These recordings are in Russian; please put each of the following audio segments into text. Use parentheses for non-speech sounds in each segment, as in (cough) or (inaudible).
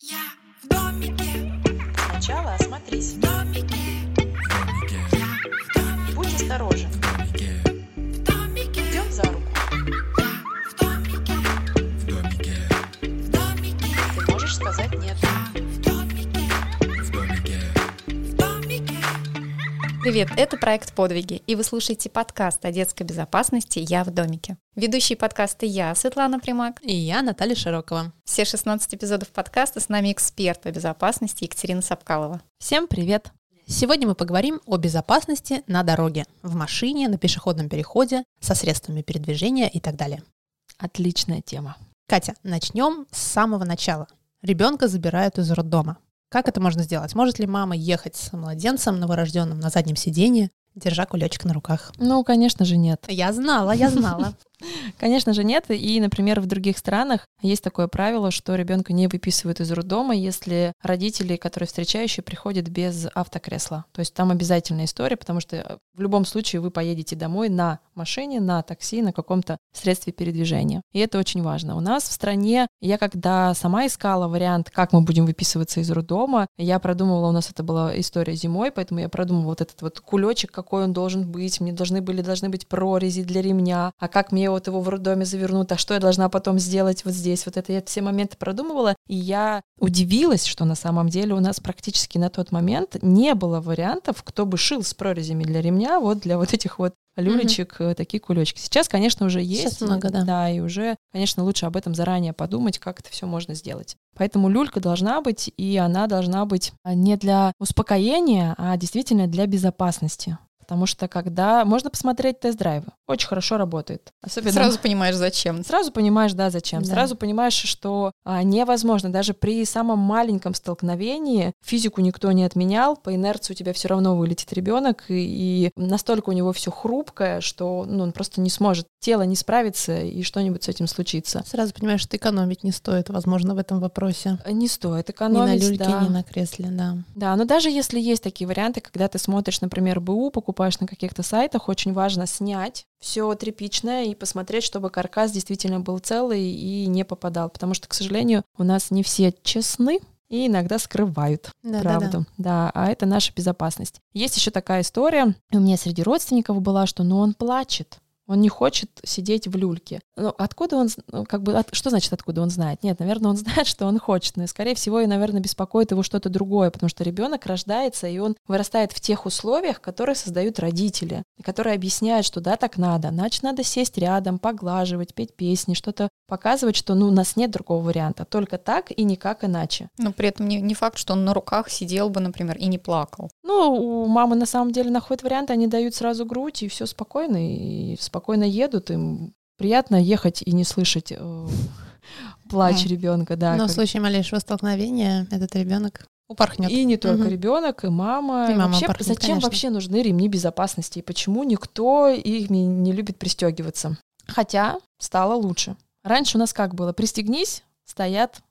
Я в домике, Сначала осмотрись. в домике, я в домике, Будь осторожен. Привет, это проект «Подвиги», и вы слушаете подкаст о детской безопасности «Я в домике». Ведущие подкаста я, Светлана Примак. И я, Наталья Широкова. Все 16 эпизодов подкаста с нами эксперт по безопасности Екатерина Сапкалова. Всем привет! Сегодня мы поговорим о безопасности на дороге, в машине, на пешеходном переходе, со средствами передвижения и так далее. Отличная тема. Катя, начнем с самого начала. Ребенка забирают из роддома. Как это можно сделать? Может ли мама ехать с младенцем новорожденным на заднем сиденье, держа кулечек на руках? Ну, конечно же, нет. Я знала, я знала. (laughs) Конечно же, нет. И, например, в других странах есть такое правило, что ребенка не выписывают из роддома, если родители, которые встречающие, приходят без автокресла. То есть там обязательная история, потому что в любом случае вы поедете домой на машине, на такси, на каком-то средстве передвижения. И это очень важно. У нас в стране, я когда сама искала вариант, как мы будем выписываться из роддома, я продумывала, у нас это была история зимой, поэтому я продумывала вот этот вот кулечек, какой он должен быть, мне должны были, должны быть прорези для ремня, а как мне вот его в роддоме завернут, а что я должна потом сделать вот здесь, вот это я все моменты продумывала, и я удивилась, что на самом деле у нас практически на тот момент не было вариантов, кто бы шил с прорезями для ремня, вот для вот этих вот люлечек, э, такие кулечки. Сейчас, конечно, уже есть. Сейчас много, да. Да, и уже, конечно, лучше об этом заранее подумать, как это все можно сделать. Поэтому люлька должна быть, и она должна быть а, не для успокоения, а действительно для безопасности. Потому что когда... Можно посмотреть тест-драйвы. Очень хорошо работает. Особенно... Сразу понимаешь, зачем. Сразу понимаешь, да, зачем. Да. Сразу понимаешь, что а, невозможно даже при самом маленьком столкновении физику никто не отменял, по инерции у тебя все равно вылетит ребенок, и, и настолько у него все хрупкое, что ну, он просто не сможет, тело не справится, и что-нибудь с этим случится. Сразу понимаешь, что экономить не стоит, возможно, в этом вопросе. Не стоит Ни на экономить, люльке, да. ни на кресле, да. Да, но даже если есть такие варианты, когда ты смотришь, например, БУ, покупаешь на каких-то сайтах, очень важно снять все тряпичное и посмотреть, чтобы каркас действительно был целый и не попадал. Потому что, к сожалению, у нас не все честны и иногда скрывают Да, правду. Да, а это наша безопасность. Есть еще такая история, у меня среди родственников была, что ну он плачет. Он не хочет сидеть в люльке. Ну, откуда он, ну, как бы, от- что значит, откуда он знает? Нет, наверное, он (laughs) знает, что он хочет, но, скорее всего, и, наверное, беспокоит его что-то другое, потому что ребенок рождается, и он вырастает в тех условиях, которые создают родители, которые объясняют, что да, так надо, значит, надо сесть рядом, поглаживать, петь песни, что-то показывать, что, ну, у нас нет другого варианта, только так и никак иначе. Но при этом не, не факт, что он на руках сидел бы, например, и не плакал. Ну, у мамы на самом деле находят варианты, они дают сразу грудь, и все спокойно, и спокойно едут. Им приятно ехать и не слышать э, плач Мгм. ребенка, да. Но в как- случае малейшего столкновения этот ребенок упорхнет. И не только Мгм. ребенок, и мама. И мама вообще, упорхнет, зачем конечно. вообще нужны ремни безопасности? И почему никто их не любит пристегиваться? Хотя стало лучше. Раньше у нас как было? Пристегнись, стоят,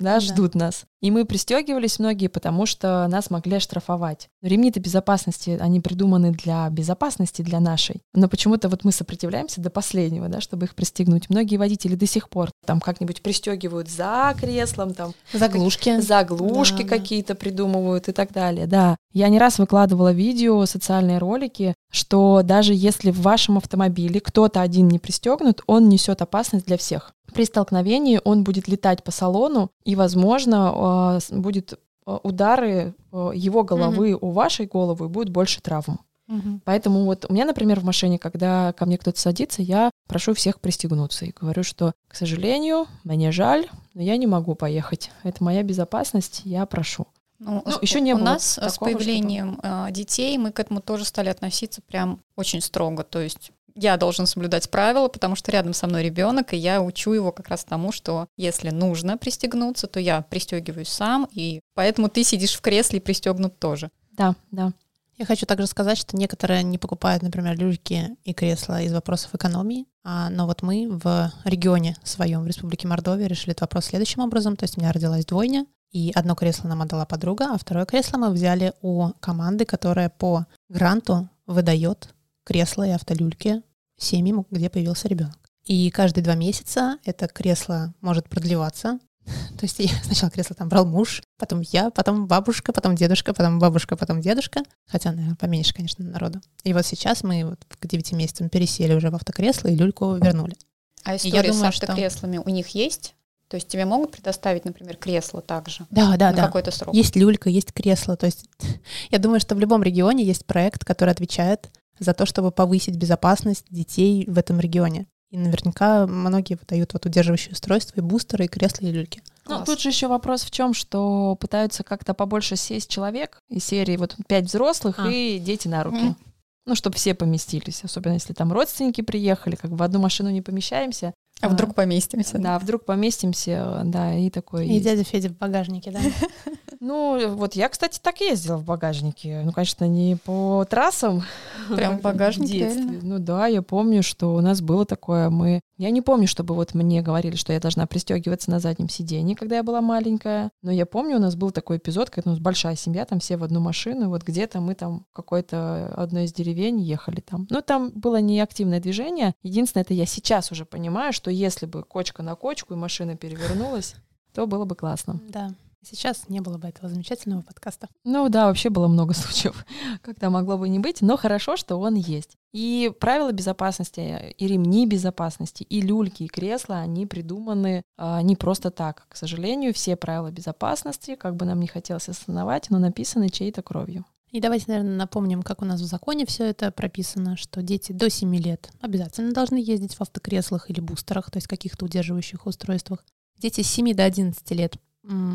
да, Да. ждут нас. И мы пристегивались многие, потому что нас могли оштрафовать. Но ремни-то безопасности, они придуманы для безопасности, для нашей. Но почему-то вот мы сопротивляемся до последнего, да, чтобы их пристегнуть. Многие водители до сих пор там как-нибудь пристегивают за креслом, там Заглушки. заглушки Да, да. какие-то придумывают и так далее. Да, я не раз выкладывала видео, социальные ролики, что даже если в вашем автомобиле кто-то один не пристегнут, он несет опасность для всех. При столкновении он будет летать по салону, и, возможно, с- будет э, удары э, его головы у вашей головы, будет больше травм. Мгм. Поэтому вот у меня, например, в машине, когда ко мне кто-то садится, я прошу всех пристегнуться и говорю, что, к сожалению, мне жаль, но я не могу поехать. Это моя безопасность, я прошу. Ну, Ну, с- ещё не у было нас с появлением э, детей мы к этому тоже стали относиться прям очень строго. То есть я должен соблюдать правила, потому что рядом со мной ребенок, и я учу его как раз тому, что если нужно пристегнуться, то я пристегиваюсь сам, и поэтому ты сидишь в кресле и пристегнут тоже. Да, да. Я хочу также сказать, что некоторые не покупают, например, люльки и кресла из вопросов экономии. А, но вот мы в регионе своем, в Республике Мордовия, решили этот вопрос следующим образом. То есть у меня родилась двойня, и одно кресло нам отдала подруга, а второе кресло мы взяли у команды, которая по гранту выдает кресла и автолюльки семьям, где появился ребенок. И каждые два месяца это кресло может продлеваться (laughs) То есть я сначала кресло там брал муж, потом я, потом бабушка, потом дедушка, потом бабушка, потом дедушка. Хотя, наверное, поменьше, конечно, народу. И вот сейчас мы вот к 9 месяцам пересели уже в автокресло и люльку вернули. А я история думаю, с что- автокреслами у них есть? То есть тебе могут предоставить, например, кресло также Да, да, на да. какой-то срок? Есть люлька, есть кресло. То есть (laughs) я думаю, что в любом регионе есть проект, который отвечает за то, чтобы повысить безопасность детей в этом регионе. И наверняка многие выдают вот удерживающие устройства, и бустеры, и кресла, и люльки. Ну, Класс. тут же еще вопрос в чем, что пытаются как-то побольше сесть человек из серии вот пять взрослых А. и дети на руки. Мгм. Ну, чтобы все поместились, особенно если там родственники приехали, как бы в одну машину не помещаемся. А вдруг поместимся? Да, вдруг поместимся, да, и такое И есть. дядя Федя в багажнике, да? (laughs) Ну, вот я, кстати, так ездила в багажнике. Ну, конечно, не по трассам. (laughs) Прям в багажнике, детстве. реально? Ну да, я помню, что у нас было такое. Мы... Я не помню, чтобы вот мне говорили, что я должна пристегиваться на заднем сиденье, когда я была маленькая. Но я помню, у нас был такой эпизод, когда у нас большая семья, там все в одну машину, вот где-то мы там в какой-то одной из деревень ехали там. Ну, там было не активное движение. Единственное, это я сейчас уже понимаю, что если бы кочка на кочку и машина перевернулась, то было бы классно. Да. Сейчас не было бы этого замечательного подкаста. Ну да, вообще было много (laughs) случаев, когда могло бы не быть, но хорошо, что он есть. И правила безопасности, и ремни безопасности, и люльки, и кресла, они придуманы а, не просто так. К сожалению, все правила безопасности, как бы нам не хотелось осознавать, но написаны чьей-то кровью. И давайте, наверное, напомним, как у нас в законе все это прописано, что дети до 7 лет обязательно должны ездить в автокреслах или бустерах, то есть каких-то удерживающих устройствах. Дети с 7 до 11 лет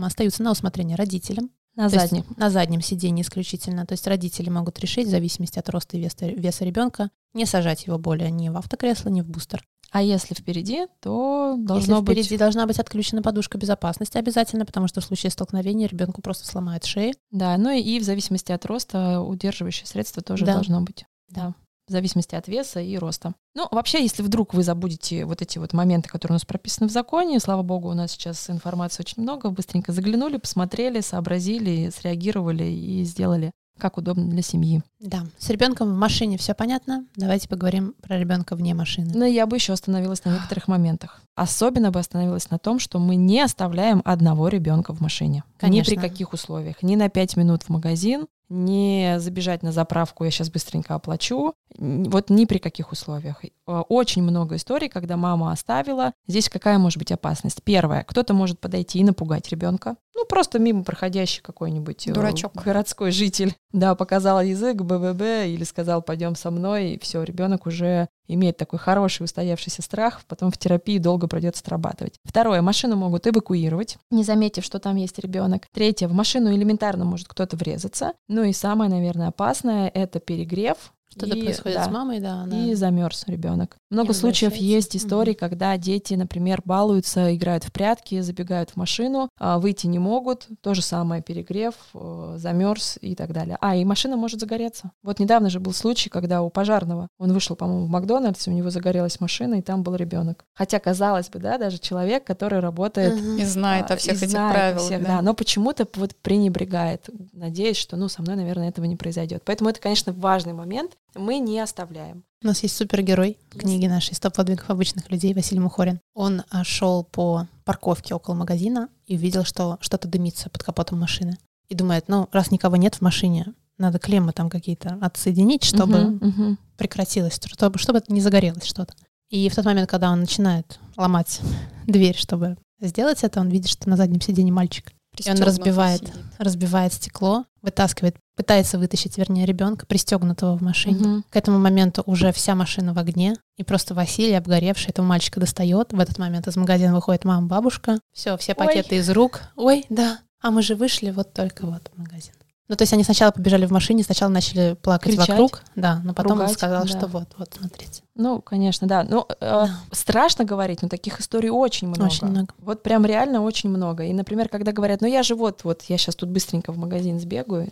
остаются на усмотрение родителям. На То есть заднем. на заднем сидении исключительно. То есть родители могут решить, в зависимости от роста и веса, веса ребенка, не сажать его более ни в автокресло, ни в бустер. А если впереди, то Если должно впереди быть... должна быть отключена подушка безопасности обязательно, потому что в случае столкновения ребенку просто сломает шею. Да, ну и, и в зависимости от роста удерживающее средство тоже Да. должно быть. Да. В зависимости от веса и роста. Ну, вообще, если вдруг вы забудете вот эти вот моменты, которые у нас прописаны в законе, слава богу, у нас сейчас информации очень много, быстренько заглянули, посмотрели, сообразили, среагировали и сделали как удобно для семьи. Да. С ребенком в машине все понятно. Давайте поговорим про ребенка вне машины. Но я бы еще остановилась на некоторых моментах. Особенно бы остановилась на том, что мы не оставляем одного ребенка в машине. Конечно. Ни при каких условиях. Ни на 5 минут в магазин, не забежать на заправку, я сейчас быстренько оплачу. Вот ни при каких условиях. Очень много историй, когда мама оставила. Здесь какая может быть опасность? Первое, кто-то может подойти и напугать ребенка. Ну, просто мимо проходящий какой-нибудь э, Дурачок. городской житель. (laughs) Да, показал язык, БББ, или сказал, пойдем со мной, и все, ребенок уже имеет такой хороший устоявшийся страх, потом в терапии долго придется отрабатывать. Второе, машину могут эвакуировать, не заметив, что там есть ребенок. Третье, в машину элементарно может кто-то врезаться. Ну и самое, наверное, опасное это перегрев. Что-то и- происходит да, с мамой, да. она- И замерз ребенок. Много Не случаев есть истории, Мгм. когда дети, например, балуются, играют в прятки, забегают в машину, а выйти не могут. То же самое перегрев, э, замерз и так далее. А, и машина может загореться. Вот недавно же был случай, когда у пожарного, он вышел, по-моему, в Макдональдс, у него загорелась машина, и там был ребенок. Хотя, казалось бы, да, даже человек, который работает Мгм. И знает а, о всех и этих знает правилах. всех, да. да, но почему-то вот пренебрегает, надеясь, что, ну, со мной, наверное, этого не произойдет. Поэтому это, конечно, важный момент. Мы не оставляем. У нас есть супергерой книги нашей «100 подвигов обычных людей» Василий Мухорин. Он а, шел по парковке около магазина и увидел, что что-то дымится под капотом машины. И думает, ну, раз никого нет в машине, надо клеммы там какие-то отсоединить, чтобы Мгм, мгм. прекратилось, чтобы, чтобы это не загорелось что-то. И в тот момент, когда он начинает ломать (laughs) дверь, чтобы сделать это, он видит, что на заднем сиденье мальчик. И он разбивает, сидит. разбивает стекло, вытаскивает, пытается вытащить, вернее, ребенка, пристегнутого в машине. Мгм. К этому моменту уже вся машина в огне, и просто Василий, обгоревший, этого мальчика достает. В этот момент из магазина выходит мама, бабушка. Все, все Ой. пакеты из рук. Ой, да. А мы же вышли вот только вот в магазин. Ну, то есть они сначала побежали в машине, сначала начали плакать Кричать, вокруг, да, но потом он ругать, сказал, да. что вот, вот, смотрите. Ну, конечно, да. Ну, э, Да. страшно говорить, но таких историй очень много. Очень много. Вот прям реально очень много. И, например, когда говорят, ну я же вот, вот я сейчас тут быстренько в магазин сбегаю,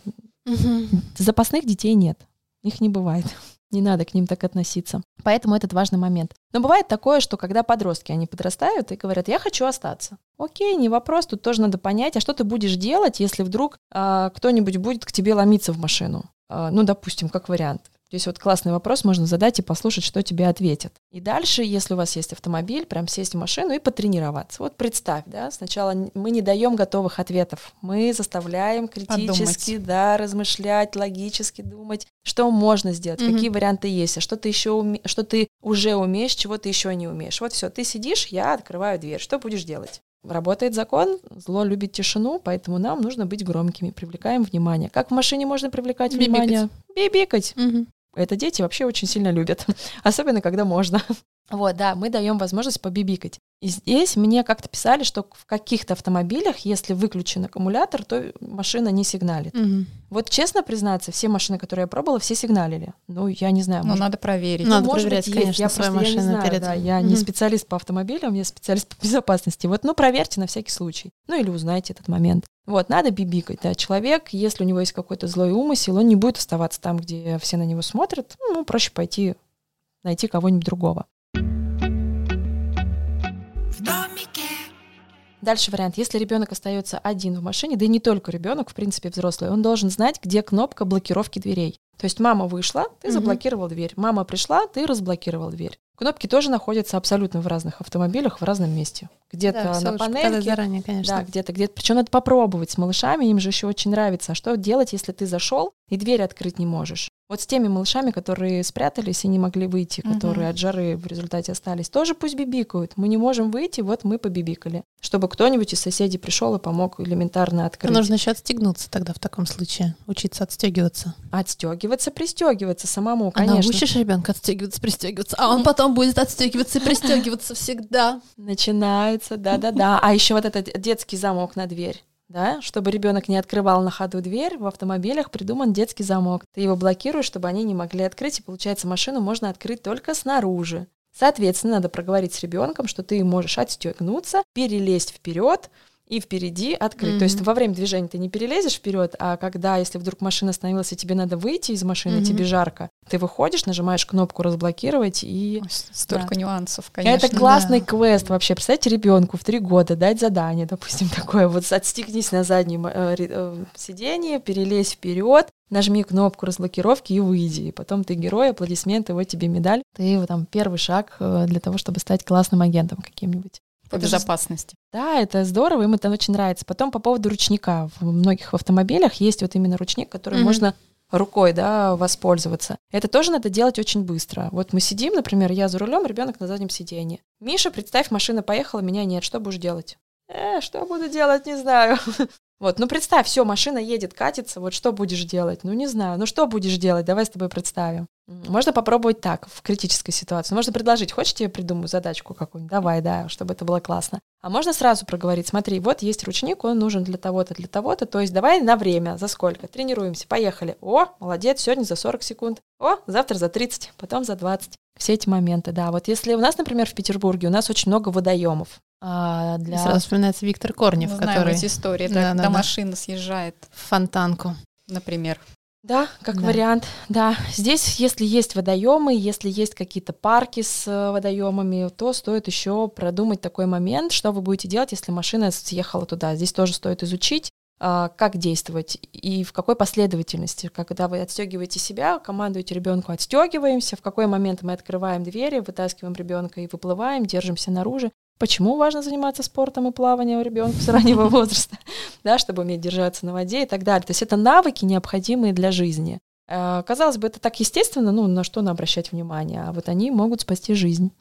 запасных детей нет. Их не бывает. Не надо к ним так относиться. Поэтому этот важный момент. Но бывает такое, что когда подростки, они подрастают и говорят, я хочу остаться. Окей, не вопрос, тут тоже надо понять, а что ты будешь делать, если вдруг а, кто-нибудь будет к тебе ломиться в машину? А, ну, допустим, как вариант. Здесь вот классный вопрос можно задать и послушать, что тебе ответят. И дальше, если у вас есть автомобиль, прям сесть в машину и потренироваться. Вот представь, да, сначала мы не даем готовых ответов. Мы заставляем критически, да, размышлять, логически думать, что можно сделать, Мгм. какие варианты есть, а что ты еще уме- что ты уже умеешь, чего ты еще не умеешь. Вот все, ты сидишь, я открываю дверь. Что будешь делать? Работает закон, зло любит тишину, поэтому нам нужно быть громкими, привлекаем внимание. Как в машине можно привлекать Бибикать. внимание? Бибикать. Мгм. Это дети вообще очень сильно любят, (laughs) особенно когда можно. Вот, да, мы даем возможность побибикать. И здесь мне как-то писали, что в каких-то автомобилях, если выключен аккумулятор, то машина не сигналит. Мгм. Вот честно признаться, все машины, которые я пробовала, все сигналили. Ну, я не знаю, Ну, может, надо проверить. Надо может проверять, быть, конечно, я свою просто, я не машину знаю, перед- да, я не Мгм. специалист по автомобилям, я специалист по безопасности. Вот, ну, проверьте на всякий случай. Ну, или узнайте этот момент. Вот, надо бибикать, да. Человек, если у него есть какой-то злой умысел, он не будет оставаться там, где все на него смотрят. Ну, проще пойти найти кого-нибудь другого. Дальше вариант. Если ребенок остается один в машине, да и не только ребенок, в принципе, взрослый, он должен знать, где кнопка блокировки дверей. То есть мама вышла, ты Мгм. заблокировал дверь. Мама пришла, ты разблокировал дверь. Кнопки тоже находятся абсолютно в разных автомобилях, в разном месте. Где-то Да, на панельке, заранее, конечно. да, где-то, где-то. Причем надо попробовать с малышами, им же еще очень нравится. А что делать, если ты зашел и дверь открыть не можешь? Вот с теми малышами, которые спрятались и не могли выйти, Мгм. которые от жары в результате остались, тоже пусть бибикают. Мы не можем выйти, вот мы побибикали. Чтобы кто-нибудь из соседей пришел и помог элементарно открыть. Нужно еще отстегнуться тогда в таком случае. Учиться отстегиваться. Отстегиваться, пристегиваться самому, А конечно. научишь ребенка отстегиваться, пристегиваться, а он потом будет отстегиваться и пристегиваться всегда. Начинается, да-да-да. А еще вот этот детский замок на дверь. Да, чтобы ребенок не открывал на ходу дверь, в автомобилях придуман детский замок. Ты его блокируешь, чтобы они не могли открыть, и получается, машину можно открыть только снаружи. Соответственно, надо проговорить с ребенком, что ты можешь отстегнуться, перелезть вперед и впереди открыть. То есть во время движения ты не перелезешь вперед, а когда, если вдруг машина остановилась, и тебе надо выйти из машины, Мгм. тебе жарко, ты выходишь, нажимаешь кнопку разблокировать и Ой, Столько Да. нюансов, конечно. это классный да. квест вообще. Представьте, ребенку в три года дать задание, допустим, (laughs) такое вот отстегнись на заднем э, э, сиденье, перелезь вперед, нажми кнопку разблокировки и выйди. И потом ты герой, аплодисменты, вот тебе медаль. Ты вот там первый шаг э, для того, чтобы стать классным агентом каким-нибудь. По Это же безопасности. Да, это здорово, им это очень нравится. Потом по поводу ручника. В многих автомобилях есть вот именно ручник, который Мгм. можно рукой, да, воспользоваться. Это тоже надо делать очень быстро. Вот мы сидим, например, я за рулем, ребенок на заднем сиденье. Миша, представь, машина поехала, меня нет, что будешь делать? Э, что буду делать, не знаю. (laughs) Вот, ну представь, все, машина едет, катится, вот что будешь делать? Ну не знаю, ну что будешь делать? Давай с тобой представим. Можно попробовать так, в критической ситуации. Можно предложить, хочешь, я придумаю задачку какую-нибудь? Давай, да, чтобы это было классно. А можно сразу проговорить, смотри, вот есть ручник, он нужен для того-то, для того-то, то есть давай на время, за сколько, тренируемся, поехали. О, молодец, сегодня за 40 секунд, о, завтра за 30, потом за 20. Все эти моменты, да. Вот если у нас, например, в Петербурге, у нас очень много водоемов. А, И для... Сразу вспоминается Виктор Корнев, Мы знаем который эти истории, Да, да, да, когда да. машина съезжает, в фонтанку. например. Да, как Да. вариант, да. Здесь, если есть водоемы, если есть какие-то парки с э, водоемами, то стоит еще продумать такой момент, что вы будете делать, если машина съехала туда. Здесь тоже стоит изучить, а, как действовать и в какой последовательности. Когда вы отстегиваете себя, командуете ребенку, отстегиваемся, в какой момент мы открываем двери, вытаскиваем ребенка и выплываем, держимся наружу. Почему важно заниматься спортом и плаванием у ребенка с раннего возраста, (laughs) да, чтобы уметь держаться на воде и так далее. То есть это навыки, необходимые для жизни. Э, Казалось бы, это так естественно, ну, на что на обращать внимание, а вот они могут спасти жизнь.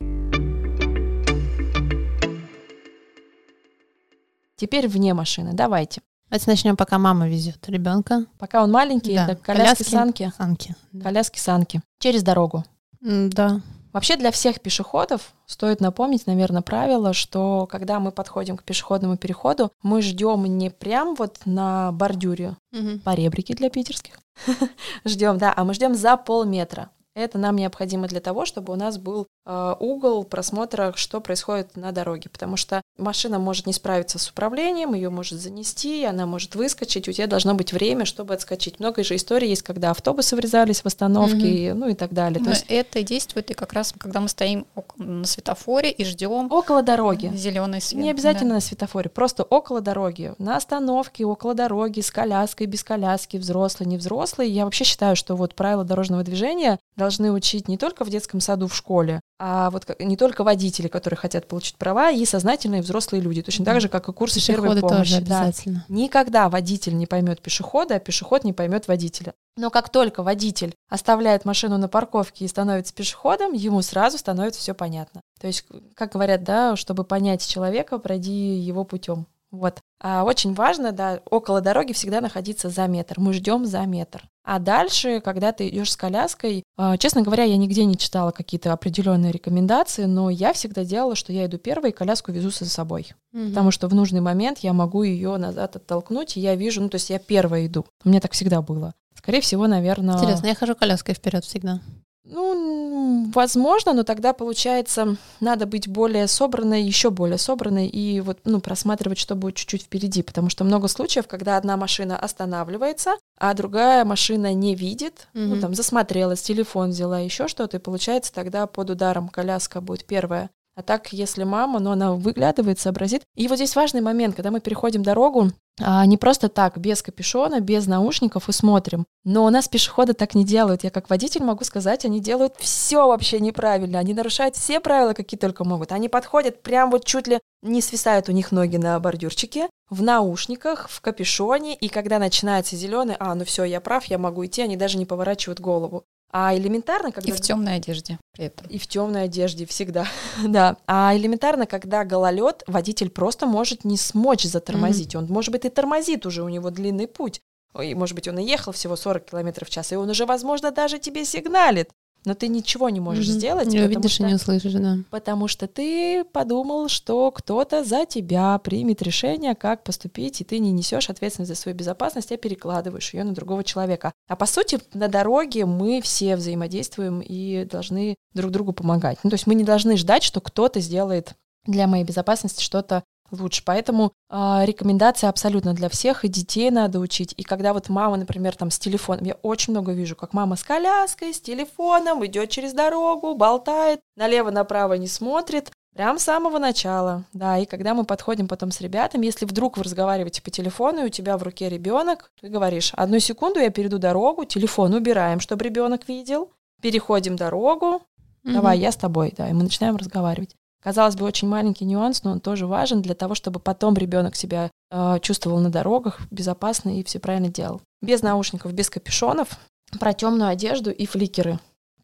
Теперь вне машины. Давайте. Давайте начнем, пока мама везет ребенка. Пока он маленький, Да, это коляски-санки. Санки. Да. Коляски-санки. Через дорогу. Да. Вообще для всех пешеходов стоит напомнить, наверное, правило, что когда мы подходим к пешеходному переходу, мы ждем не прям вот на бордюре, по ребрике для питерских, (laughs) ждем, да, а мы ждем за полметра. Это нам необходимо для того, чтобы у нас был угол просмотра, что происходит на дороге, потому что машина может не справиться с управлением, ее может занести, она может выскочить, у тебя должно быть время, чтобы отскочить. Много же историй есть, когда автобусы врезались в остановки, ну и так далее. То Но есть это действует и как раз, когда мы стоим на светофоре и ждем около дороги. зеленый свет. Не обязательно на светофоре, просто около дороги, на остановке, около дороги, с коляской, без коляски, взрослый, не взрослый. Я вообще считаю, что вот правила дорожного движения должны учить не только в детском саду, в школе, а вот не только водители, которые хотят получить права, и сознательные взрослые люди, точно так же, как и курсы первой Пешеходы помощи. тоже да. обязательно. Никогда водитель не поймет пешехода, а пешеход не поймет водителя. Но как только водитель оставляет машину на парковке и становится пешеходом, ему сразу становится все понятно. То есть, как говорят, да, чтобы понять человека, пройди его путем. Вот. А очень важно, да, около дороги всегда находиться за метр. Мы ждем за метр. А дальше, когда ты идешь с коляской, а, честно говоря, я нигде не читала какие-то определенные рекомендации, но я всегда делала, что я иду первой и коляску везу за собой потому что в нужный момент я могу ее назад оттолкнуть, и я вижу, ну, то есть я первая иду. У меня так всегда было. Скорее всего, наверное... Интересно, я хожу коляской вперед всегда. Ну, возможно, но тогда, получается, надо быть более собранной, еще более собранной и вот, ну, просматривать, что будет чуть-чуть впереди, потому что много случаев, когда одна машина останавливается, а другая машина не видит, ну, Мгм. там, засмотрелась, телефон взяла, еще что-то, и получается, тогда под ударом коляска будет первая. А так, если мама, ну, она выглядывает, сообразит. И вот здесь важный момент, когда мы переходим дорогу, а, не просто так, без капюшона, без наушников и смотрим. Но у нас пешеходы так не делают. Я как водитель могу сказать, они делают все вообще неправильно. Они нарушают все правила, какие только могут. Они подходят прям вот чуть ли не свисают у них ноги на бордюрчике, в наушниках, в капюшоне, и когда начинается зеленый, а, ну все, я прав, я могу идти, они даже не поворачивают голову. А элементарно, когда... И в темной одежде при этом. И в темной одежде всегда, (laughs) да. А элементарно, когда гололед, водитель просто может не смочь затормозить. Он, может быть, и тормозит уже, у него длинный путь. Ой, может быть, он и ехал всего 40 километров в час, и он уже, возможно, даже тебе сигналит. Но ты ничего не можешь Мгм. сделать, Не увидишь что, и не услышишь, да. потому что ты подумал, что кто-то за тебя примет решение, как поступить, и ты не несешь ответственность за свою безопасность, а перекладываешь ее на другого человека. А по сути, на дороге мы все взаимодействуем и должны друг другу помогать. Ну, то есть мы не должны ждать, что кто-то сделает для моей безопасности что-то лучше. Поэтому а, рекомендация абсолютно для всех, и детей надо учить. И когда вот мама, например, там с телефоном, я очень много вижу, как мама с коляской, с телефоном, идет через дорогу, болтает, налево-направо не смотрит, прям с самого начала, да, и когда мы подходим потом с ребятами, если вдруг вы разговариваете по телефону, и у тебя в руке ребенок, ты говоришь, одну секунду, я перейду дорогу, телефон убираем, чтобы ребенок видел, переходим дорогу, давай, я с тобой, да, и мы начинаем разговаривать. Казалось бы, очень маленький нюанс, но он тоже важен для того, чтобы потом ребенок себя э, чувствовал на дорогах безопасно и все правильно делал. Без наушников, без капюшонов, про темную одежду и фликеры.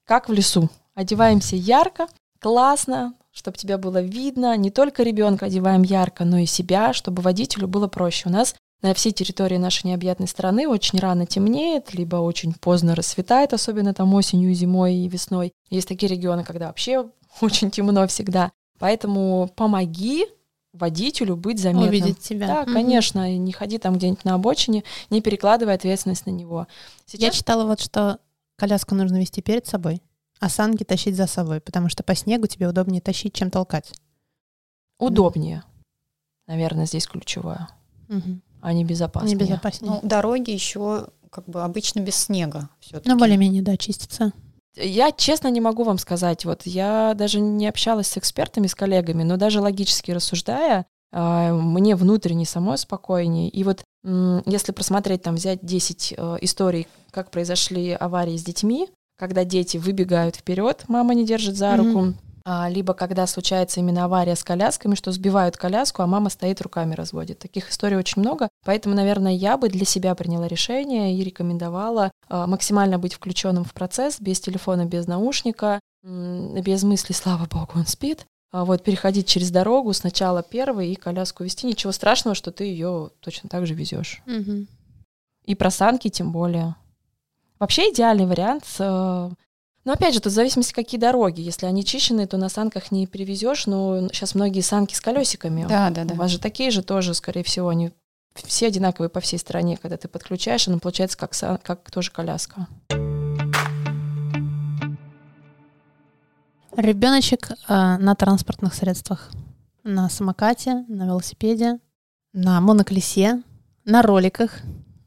Как в лесу. Одеваемся ярко, классно, чтобы тебя было видно. Не только ребенка одеваем ярко, но и себя, чтобы водителю было проще. У нас на всей территории нашей необъятной страны очень рано темнеет, либо очень поздно рассветает, особенно там осенью, зимой и весной. Есть такие регионы, когда вообще (laughs) очень темно всегда. Поэтому помоги водителю быть заметным. Увидеть тебя. Да, Мгм. конечно, не ходи там где-нибудь на обочине, не перекладывай ответственность на него. Я Сейчас читала вот, что коляску нужно вести перед собой, а санки тащить за собой, потому что по снегу тебе удобнее тащить, чем толкать. удобнее, наверное, здесь ключевое, Мгм. а не безопаснее. Небезопаснее. Ну, дороги еще как бы обычно без снега все-таки. Ну, более-менее, да, чистится. Я честно не могу вам сказать, вот я даже не общалась с экспертами, с коллегами, но даже логически рассуждая, а, мне внутренне самой спокойнее. И вот если просмотреть, там, взять 10 э, историй, как произошли аварии с детьми, когда дети выбегают вперед, мама не держит за руку, а, либо когда случается именно авария с колясками, что сбивают коляску, а мама стоит руками разводит. Таких историй очень много, поэтому, наверное, я бы для себя приняла решение и рекомендовала а, максимально быть включенным в процесс, без телефона, без наушника, без мысли, слава богу, он спит. А Вот переходить через дорогу сначала первый и коляску вести. Ничего страшного, что ты ее точно так же везешь. Мгм. И про санки тем более. Вообще идеальный вариант. Но опять же, тут в зависимости, какие дороги. Если они чищенные, то на санках не перевезешь. Но сейчас многие санки с колесиками. Да, да, да. У вас же такие же тоже, скорее всего, они все одинаковые по всей стране. Когда ты подключаешь, она получается как, сан- как тоже коляска. Ребеночек э, на транспортных средствах. На самокате, на велосипеде, на моноколесе, на роликах.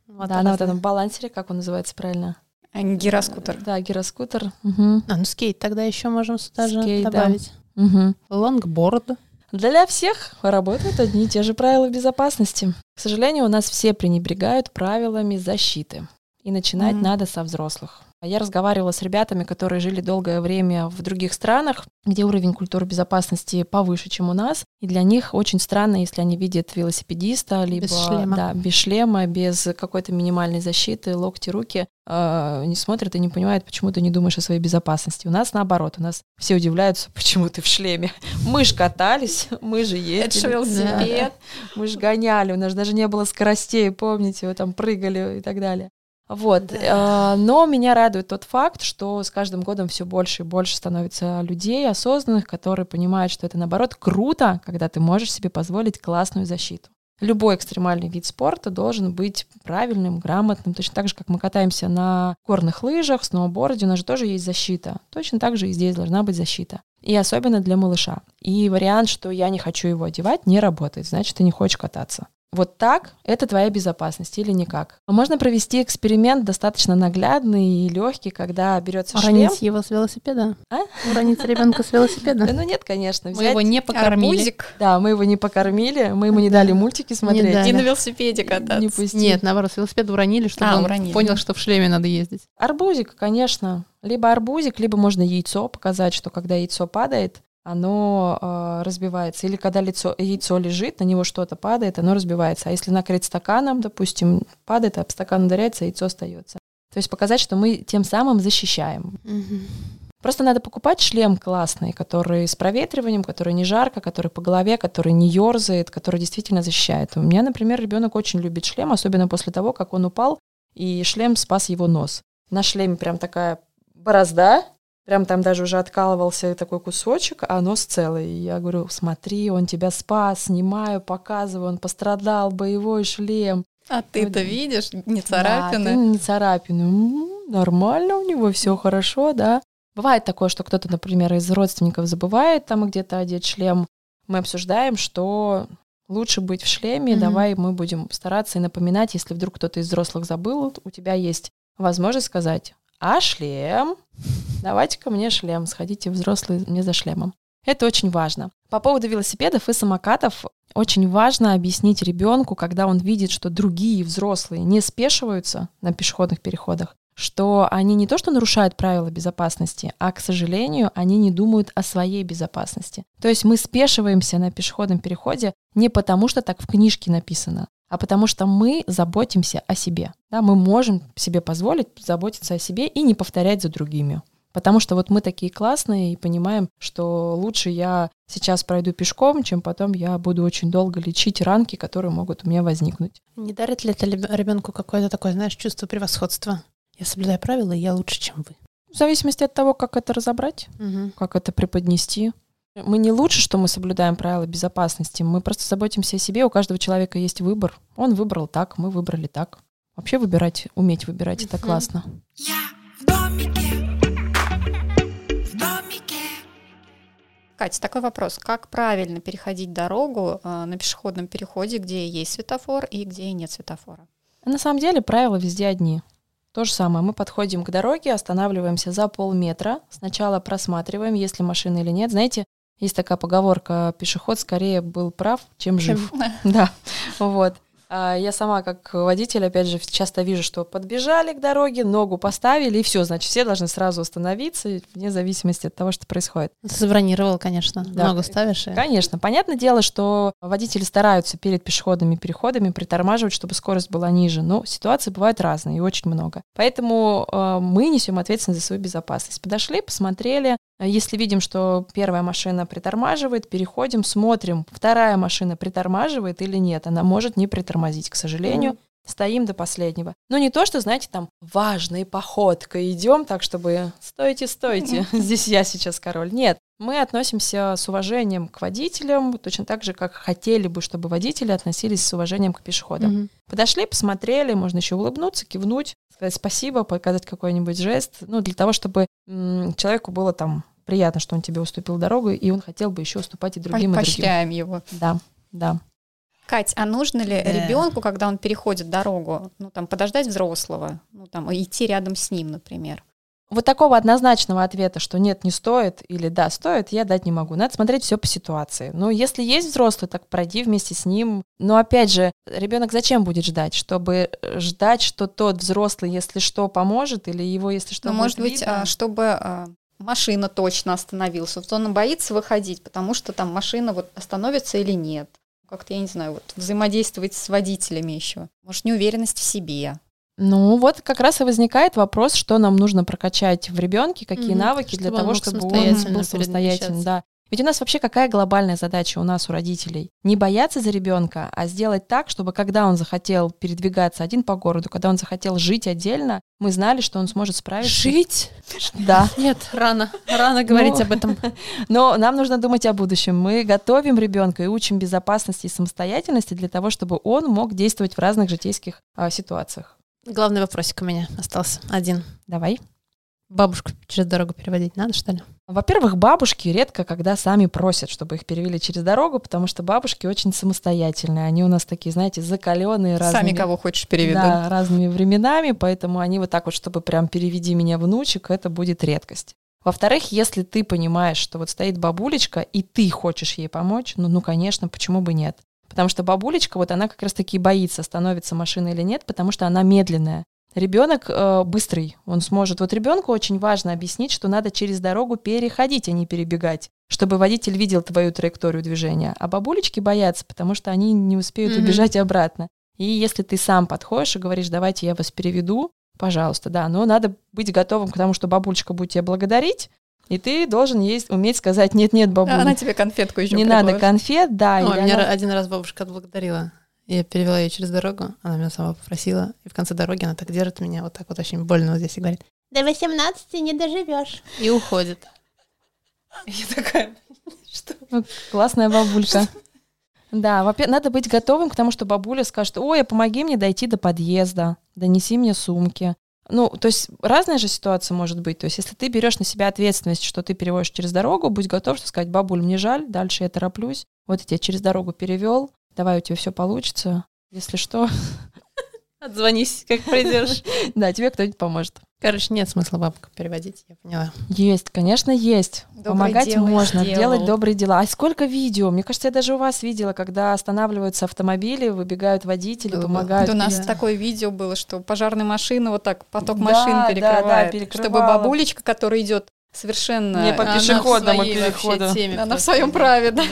Вот да, на вот этом балансере, как он называется правильно? А, Гироскутер. Да, гироскутер. Мгм. А, ну скейт тогда еще можем сюда же Скейт, да. добавить. Мгм. Лонгборд. Для всех работают одни и те же правила безопасности. К сожалению, у нас все пренебрегают правилами защиты. И начинать Мгм. надо со взрослых. Я разговаривала с ребятами, которые жили долгое время в других странах, где уровень культуры безопасности повыше, чем у нас. И для них очень странно, если они видят велосипедиста, либо шлема. Да, без шлема, без какой-то минимальной защиты, локти, руки. э, не смотрят и не понимают, почему ты не думаешь о своей безопасности. У нас наоборот, у нас все удивляются, (laughs) почему ты в шлеме. Мы ж катались, мы же Это ездили. же велосипед. (laughs) Мы же гоняли, у нас даже не было скоростей, помните, вы там прыгали и так далее. Вот. э, Но меня радует тот факт, что с каждым годом все больше и больше становится людей осознанных, которые понимают, что это наоборот круто, когда ты можешь себе позволить классную защиту. Любой экстремальный вид спорта должен быть правильным, грамотным. Точно так же, как мы катаемся на горных лыжах, сноуборде, у нас же тоже есть защита. Точно так же и здесь должна быть защита. И особенно для малыша. И вариант, что я не хочу его одевать, не работает. Значит, ты не хочешь кататься. Вот так это твоя безопасность или никак. Можно провести эксперимент достаточно наглядный и легкий, когда берется шлем. Уронить его с велосипеда? А? Уронить ребенка с Да, велосипеда? ну нет, конечно. Мы его не покормили. Арбузик. Да, мы его не покормили, мы ему не дали мультики смотреть. И Да, на да. велосипеде кататься. Не пустили. Нет, наоборот, с велосипеда уронили, чтобы А, он уронили. понял, что в шлеме надо ездить. Арбузик, конечно. Либо арбузик, либо можно яйцо показать, что когда яйцо падает, оно э, разбивается. Или когда лицо, яйцо лежит, на него что-то падает, оно разбивается. А если накрыть стаканом, допустим, падает, об стакан ударяется, яйцо остается. То есть показать, что мы тем самым защищаем. Просто надо покупать шлем классный, который с проветриванием, который не жарко, который по голове, который не ерзает, который действительно защищает. У меня, например, ребенок очень любит шлем, особенно после того, как он упал, и шлем спас его нос. На шлеме прям такая борозда, прям там даже уже откалывался такой кусочек, а нос целый. И я говорю, смотри, он тебя спас, снимаю, показываю, он пострадал, боевой шлем. А ты-то Вот. видишь, не Да, царапины. ты не царапины. М, Нормально у него все хорошо, да. Бывает такое, что кто-то, например, из родственников забывает там где-то одеть шлем. Мы обсуждаем, что лучше быть в шлеме, Мгм. давай мы будем стараться и напоминать, если вдруг кто-то из взрослых забыл, у тебя есть возможность сказать, а шлем? Давайте-ка мне шлем, сходите взрослые мне за шлемом. Это очень важно. По поводу велосипедов и самокатов очень важно объяснить ребенку, когда он видит, что другие взрослые не спешиваются на пешеходных переходах, что они не то что нарушают правила безопасности, а, к сожалению, они не думают о своей безопасности. То есть мы спешиваемся на пешеходном переходе не потому, что так в книжке написано, а потому что мы заботимся о себе. Да, мы можем себе позволить заботиться о себе и не повторять за другими. Потому что вот мы такие классные и понимаем, что лучше я сейчас пройду пешком, чем потом я буду очень долго лечить ранки, которые могут у меня возникнуть. Не дарит ли это ребенку какое-то такое, знаешь, чувство превосходства? Я соблюдаю правила, и я лучше, чем вы. В зависимости от того, как это разобрать, как это преподнести. Мы не лучше, что мы соблюдаем правила безопасности, мы просто заботимся о себе, у каждого человека есть выбор. Он выбрал так, мы выбрали так. Вообще выбирать, уметь выбирать, это Мгм. классно. Я Катя, такой вопрос. Как правильно переходить дорогу э, на пешеходном переходе, где есть светофор и где нет светофора? На самом деле правила везде одни. То же самое. Мы подходим к дороге, останавливаемся за полметра. Сначала просматриваем, есть ли машина или нет. Знаете, есть такая поговорка, пешеход скорее был прав, чем жив. (laughs) Да, вот. А Я сама как водитель, опять же, часто вижу, что подбежали к дороге, ногу поставили, и все, значит, все должны сразу остановиться, вне зависимости от того, что происходит. Ты забронировал, конечно. Да. Много ставишь. и- Конечно, понятное дело, что водители стараются перед пешеходными переходами притормаживать, чтобы скорость была ниже, но ситуации бывают разные и очень много. Поэтому э, мы несем ответственность за свою безопасность. Подошли, посмотрели, если видим, что первая машина притормаживает, переходим, смотрим, вторая машина притормаживает или нет. Она может не притормозить, к сожалению. Стоим до последнего. Но не то, что, знаете, там важной походкой идем, так чтобы стойте, стойте, (laughs) здесь я сейчас король. Нет, мы относимся с уважением к водителям, точно так же, как хотели бы, чтобы водители относились с уважением к пешеходам. Мгм. Подошли, посмотрели, можно еще улыбнуться, кивнуть, сказать спасибо, показать какой-нибудь жест, ну, для того, чтобы м, человеку было там приятно, что он тебе уступил дорогу, и он хотел бы еще уступать и другим, и другим. Поощряем его. Да, да. Кать, а нужно ли Да. ребенку, когда он переходит дорогу, ну там подождать взрослого, ну там и идти рядом с ним, например? Вот такого однозначного ответа, что нет, не стоит, или да, стоит, я дать не могу. Надо смотреть все по ситуации. Но если есть взрослый, так пройди вместе с ним. Но опять же, ребенок зачем будет ждать? Чтобы ждать, что тот взрослый, если что, поможет, или его, если что, ну, будет может быть, видно? а, чтобы а, машина точно остановился. Вот он боится выходить, потому что там машина вот остановится или нет. Как-то, я не знаю, вот взаимодействовать с водителями еще. Может, неуверенность в себе. Ну, вот как раз и возникает вопрос, что нам нужно прокачать в ребенке, какие Мгм. навыки для Чтобы он того, чтобы он самостоятельно был самостоятельным. Да. Ведь у нас вообще какая глобальная задача у нас, у родителей? Не бояться за ребенка, а сделать так, чтобы когда он захотел передвигаться один по городу, когда он захотел жить отдельно, мы знали, что он сможет справиться. Жить? Да. Нет, рано. Рано говорить Ну, об этом. (laughs) Но нам нужно думать о будущем. Мы готовим ребенка и учим безопасности и самостоятельности для того, чтобы он мог действовать в разных житейских а, ситуациях. Главный вопросик у меня остался один. Давай. Бабушку через дорогу переводить надо, что ли? Во-первых, бабушки редко когда сами просят, чтобы их перевели через дорогу, потому что бабушки очень самостоятельные. Они у нас такие, знаете, закаленные разными, Сами кого хочешь переведут. да, разными временами, поэтому они вот так вот, чтобы прям переведи меня внучек, это будет редкость. Во-вторых, если ты понимаешь, что вот стоит бабулечка, и ты хочешь ей помочь, ну, ну, конечно, почему бы нет? Потому что бабулечка, вот она как раз-таки боится, становится машина или нет, потому что она медленная. Ребенок э, быстрый, он сможет. Вот ребенку очень важно объяснить, что надо через дорогу переходить, а не перебегать, чтобы водитель видел твою траекторию движения. А бабулечки боятся, потому что они не успеют Мгм. убежать обратно. И если ты сам подходишь и говоришь, давайте я вас переведу, пожалуйста, да, но надо быть готовым к тому, что бабулечка будет тебя благодарить, и ты должен ей уметь сказать, нет-нет, бабуль, Она тебе конфетку еще не надо конфет, да. Ой, или меня она- один раз бабушка отблагодарила. Я перевела ее через дорогу, она меня сама попросила. И в конце дороги она так держит меня, вот так вот очень больно вот здесь и говорит, до 18 не доживешь. И уходит. Я такая, что? Ну, Классная бабулька. Да, во надо быть готовым к тому, что бабуля скажет, ой, а помоги мне дойти до подъезда, донеси мне сумки. Ну, то есть разная же ситуация может быть. То есть если ты берешь на себя ответственность, что ты переводишь через дорогу, будь готов, что сказать, бабуль, мне жаль, дальше я тороплюсь. Вот я тебя через дорогу перевел, давай у тебя все получится. Если что, (laughs) Отзвонись, как придешь. (laughs) да, тебе кто-нибудь поможет. Короче, нет смысла бабку переводить, я поняла. Есть, конечно, есть. Доброе Помогать дело можно, сделал. делать добрые дела. А сколько видео? Мне кажется, я даже у вас видела, когда останавливаются автомобили, выбегают водители, Было. помогают. Да у нас Да. такое видео было, что пожарная машина вот так поток Да, машин да, да, перекрывает, перекрывала. чтобы бабулечка, которая идет совершенно Не по а, пешеходному переходу. Она в своем праве, да.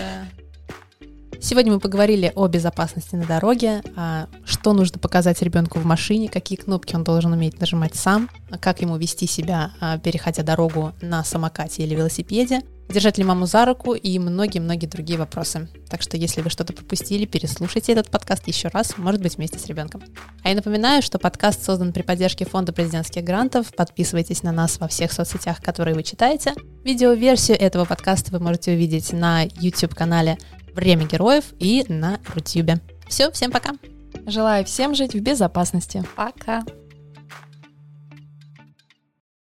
Сегодня мы поговорили о безопасности на дороге, а что нужно показать ребенку в машине, какие кнопки он должен уметь нажимать сам, а как ему вести себя, а, переходя дорогу на самокате или велосипеде, держать ли маму за руку и многие-многие другие вопросы. Так что, если вы что-то пропустили, переслушайте этот подкаст еще раз, может быть, вместе с ребенком. А я напоминаю, что подкаст создан при поддержке Фонда президентских грантов. Подписывайтесь на нас во всех соцсетях, которые вы читаете. Видеоверсию этого подкаста вы можете увидеть на YouTube-канале «Время героев» и на Рутюбе. Все, всем пока! Желаю всем жить в безопасности. Пока.